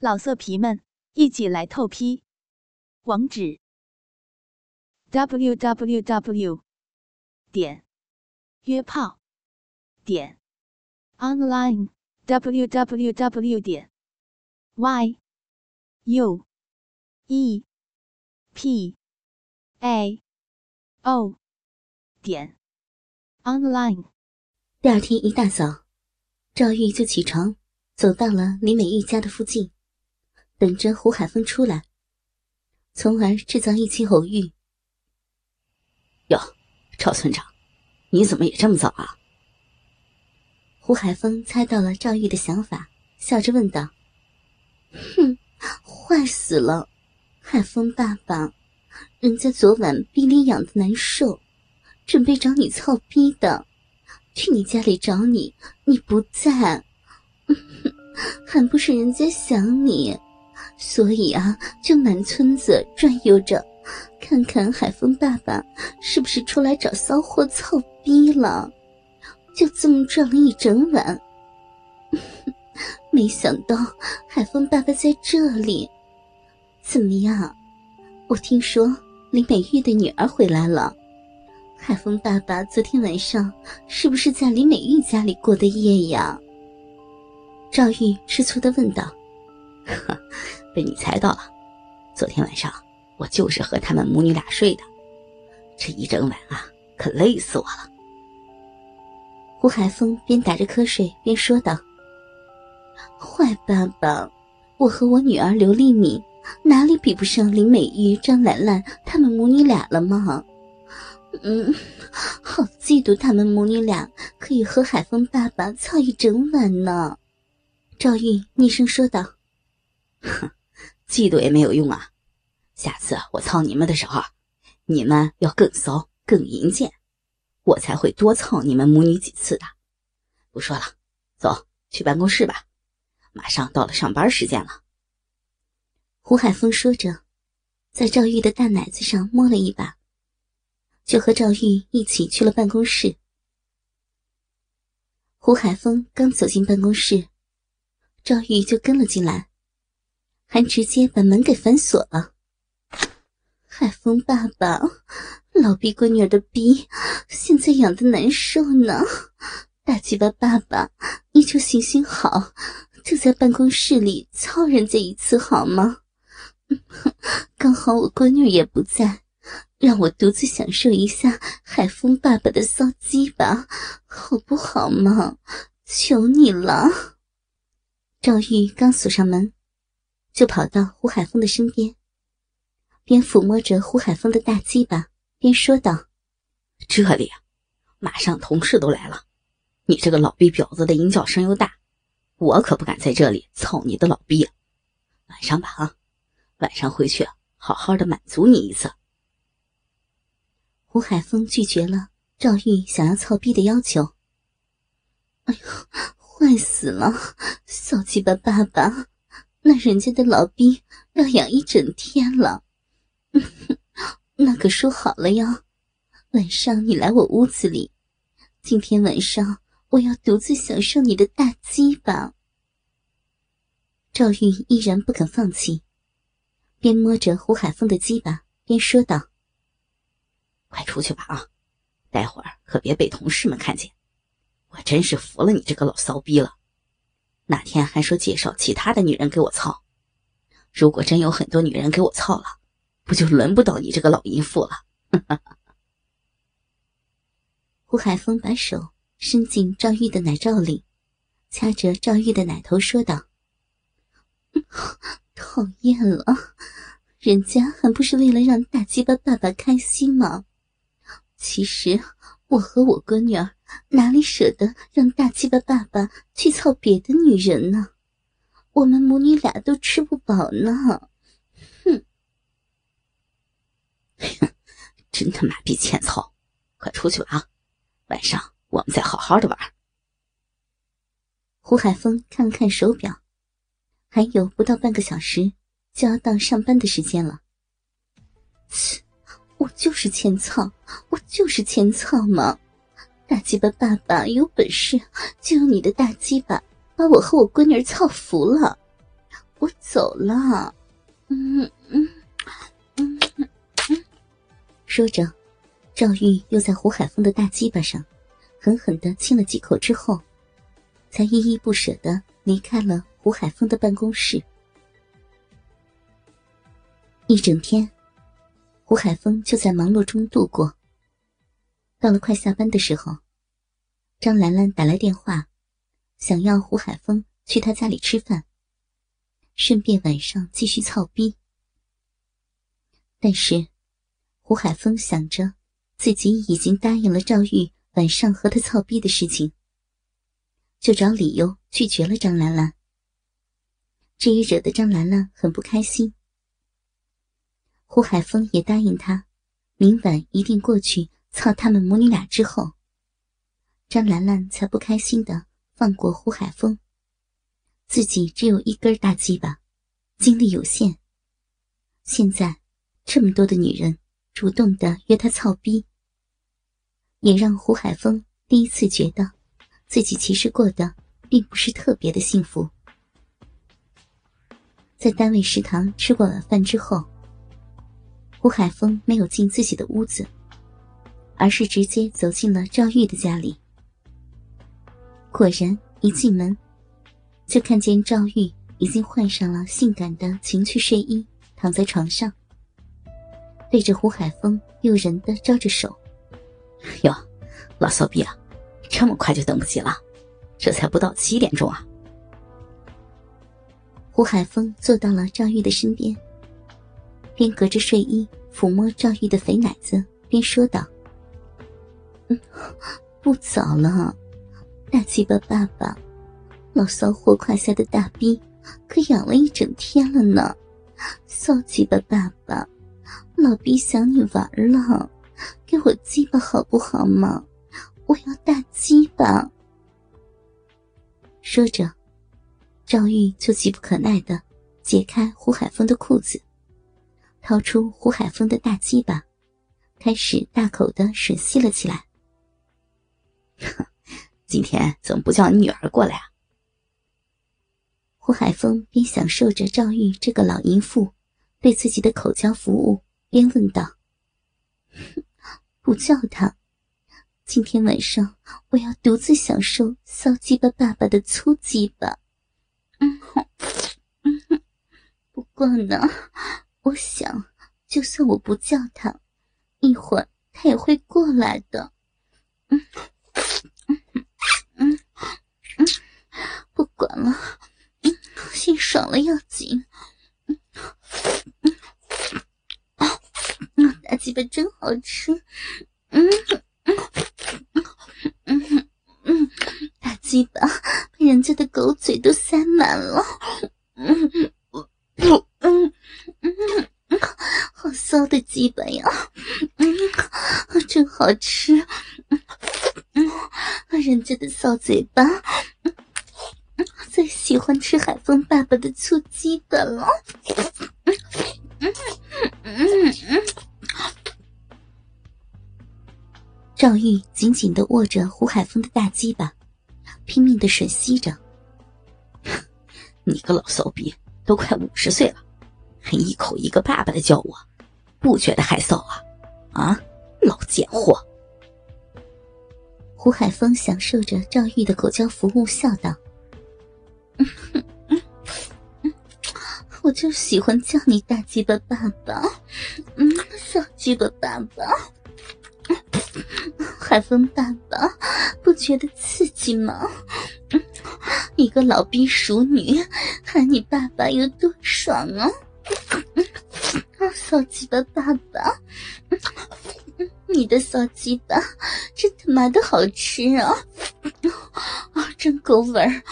老色皮们，一起来透批！网址：w w w 点约炮点 online w w w 点 y u e p a o 点 online。第二天一大早，赵玉就起床，走到了李美玉家的附近。等着胡海峰出来，从而制造一起偶遇。哟，赵村长，你怎么也这么早啊？胡海峰猜到了赵玉的想法，笑着问道：“哼，坏死了，海峰爸爸，人家昨晚逼里痒的难受，准备找你操逼的，去你家里找你，你不在，还不是人家想你。”所以啊，就满村子转悠着，看看海峰爸爸是不是出来找骚货操逼了。就这么转了一整晚，没想到海峰爸爸在这里。怎么样？我听说林美玉的女儿回来了。海峰爸爸昨天晚上是不是在林美玉家里过的夜呀？赵玉吃醋的问道。被你猜到了，昨天晚上我就是和他们母女俩睡的，这一整晚啊，可累死我了。胡海峰边打着瞌睡边说道：“坏爸爸，我和我女儿刘丽敏哪里比不上林美玉、张兰兰他们母女俩了吗？嗯，好嫉妒他们母女俩可以和海峰爸爸操一整晚呢。”赵玉厉声说道。哼，嫉妒也没有用啊！下次我操你们的时候，你们要更骚、更淫贱，我才会多操你们母女几次的。不说了，走去办公室吧，马上到了上班时间了。胡海峰说着，在赵玉的大奶子上摸了一把，就和赵玉一起去了办公室。胡海峰刚走进办公室，赵玉就跟了进来。还直接把门给反锁了。海风爸爸，老逼闺女的逼，现在痒的难受呢。大鸡巴爸爸，你就行行好，就在办公室里操人家一次好吗？刚好我闺女也不在，让我独自享受一下海风爸爸的骚鸡吧，好不好嘛？求你了。赵玉刚锁上门。就跑到胡海峰的身边，边抚摸着胡海峰的大鸡巴，边说道：“这里，马上同事都来了，你这个老逼婊子的淫叫声又大，我可不敢在这里操你的老逼。晚上吧，啊，晚上回去好好的满足你一次。”胡海峰拒绝了赵玉想要操逼的要求。哎呦，坏死了，小鸡巴爸爸！那人家的老兵要养一整天了，那可说好了呀。晚上你来我屋子里，今天晚上我要独自享受你的大鸡巴。赵玉依然不肯放弃，边摸着胡海峰的鸡巴边说道：“快出去吧啊，待会儿可别被同事们看见。我真是服了你这个老骚逼了。”哪天还说介绍其他的女人给我操，如果真有很多女人给我操了，不就轮不到你这个老淫妇了？胡海峰把手伸进赵玉的奶罩里，掐着赵玉的奶头说道：“讨厌了，人家还不是为了让大鸡巴爸爸开心吗？其实我和我闺女儿。”哪里舍得让大鸡巴爸爸去操别的女人呢？我们母女俩都吃不饱呢。哼！真他妈逼欠操！快出去吧啊！晚上我们再好好的玩。胡海峰看了看手表，还有不到半个小时就要到上班的时间了。切！我就是欠操，我就是欠操嘛！大鸡巴爸爸有本事，就用你的大鸡巴把我和我闺女操服了。我走了。嗯嗯嗯嗯。说着，赵玉又在胡海峰的大鸡巴上狠狠的亲了几口之后，才依依不舍的离开了胡海峰的办公室。一整天，胡海峰就在忙碌中度过。到了快下班的时候，张兰兰打来电话，想要胡海峰去她家里吃饭，顺便晚上继续操逼。但是，胡海峰想着自己已经答应了赵玉晚上和他操逼的事情，就找理由拒绝了张兰兰。这也惹得张兰兰很不开心。胡海峰也答应他，明晚一定过去操他们母女俩。之后，张兰兰才不开心的放过胡海峰。自己只有一根大鸡巴，精力有限。现在这么多的女人主动的约他操逼，也让胡海峰第一次觉得自己其实过得并不是特别的幸福。在单位食堂吃过晚饭之后。胡海峰没有进自己的屋子，而是直接走进了赵玉的家里。果然，一进门就看见赵玉已经换上了性感的情趣睡衣，躺在床上，对着胡海峰诱人的招着手：“哟，老骚逼啊，这么快就等不及了？这才不到七点钟啊！”胡海峰坐到了赵玉的身边。边隔着睡衣抚摸赵玉的肥奶子，边说道：“，不早了，大鸡巴爸爸，老骚货胯下的大逼可痒了一整天了呢。骚鸡巴爸爸，老逼想你玩了，给我鸡巴好不好嘛？我要大鸡巴。”说着，赵玉就急不可耐的解开胡海峰的裤子。掏出胡海峰的大鸡巴，开始大口的吮吸了起来。今天怎么不叫你女儿过来啊？胡海峰边享受着赵玉这个老淫妇对自己的口交服务，边问道：“不叫她，今天晚上我要独自享受骚鸡巴爸爸的粗鸡巴。”嗯哼，嗯哼，不过呢。我想，就算我不叫他，一会儿他也会过来的。嗯嗯嗯，不管了，嗯，先爽了要紧。嗯嗯嗯，大鸡巴真好吃。嗯嗯嗯嗯，大鸡巴被人家的狗嘴都塞满了。嗯嗯嗯。嗯，好骚的鸡巴呀！嗯，真好吃。嗯，人家的骚嘴巴，最喜欢吃海风爸爸的粗鸡巴了。赵玉紧紧的握着胡海峰的大鸡巴，拼命的吮吸着。你个老骚逼，都快五十岁了。还一口一个爸爸的叫我，不觉得害臊啊？啊，老贱货！胡海峰享受着赵玉的口交服务，笑道：“就喜欢叫你大鸡巴爸爸，嗯，小鸡巴爸爸，海风爸爸，不觉得刺激吗？一个老逼熟女喊你爸爸有多爽啊！”啊，小鸡巴爸爸，你的小鸡巴真他妈的好吃啊！啊，真够味儿，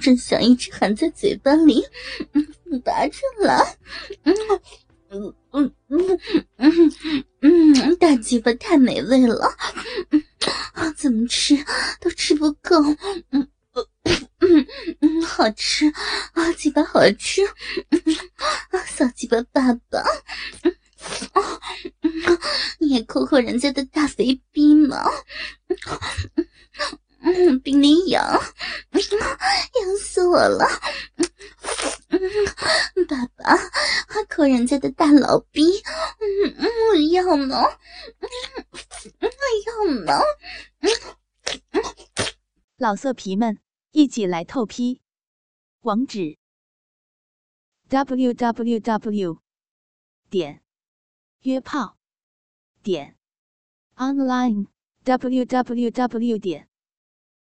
真想一直含在嘴巴里，嗯拔出来。嗯嗯嗯嗯嗯，大鸡巴太美味了，怎么吃都吃不够。嗯。嗯嗯，好吃啊，鸡巴好吃，啊，小鸡巴爸爸，啊，你也抠抠人家的大肥逼嘛，嗯，嗯 冰凌痒，痒死我了！嗯，爸爸，还抠人家的大老逼，嗯嗯，我要呢，嗯，我要呢，嗯，老色皮们一起来透批，网址：w w w 点约炮点 online w w w 点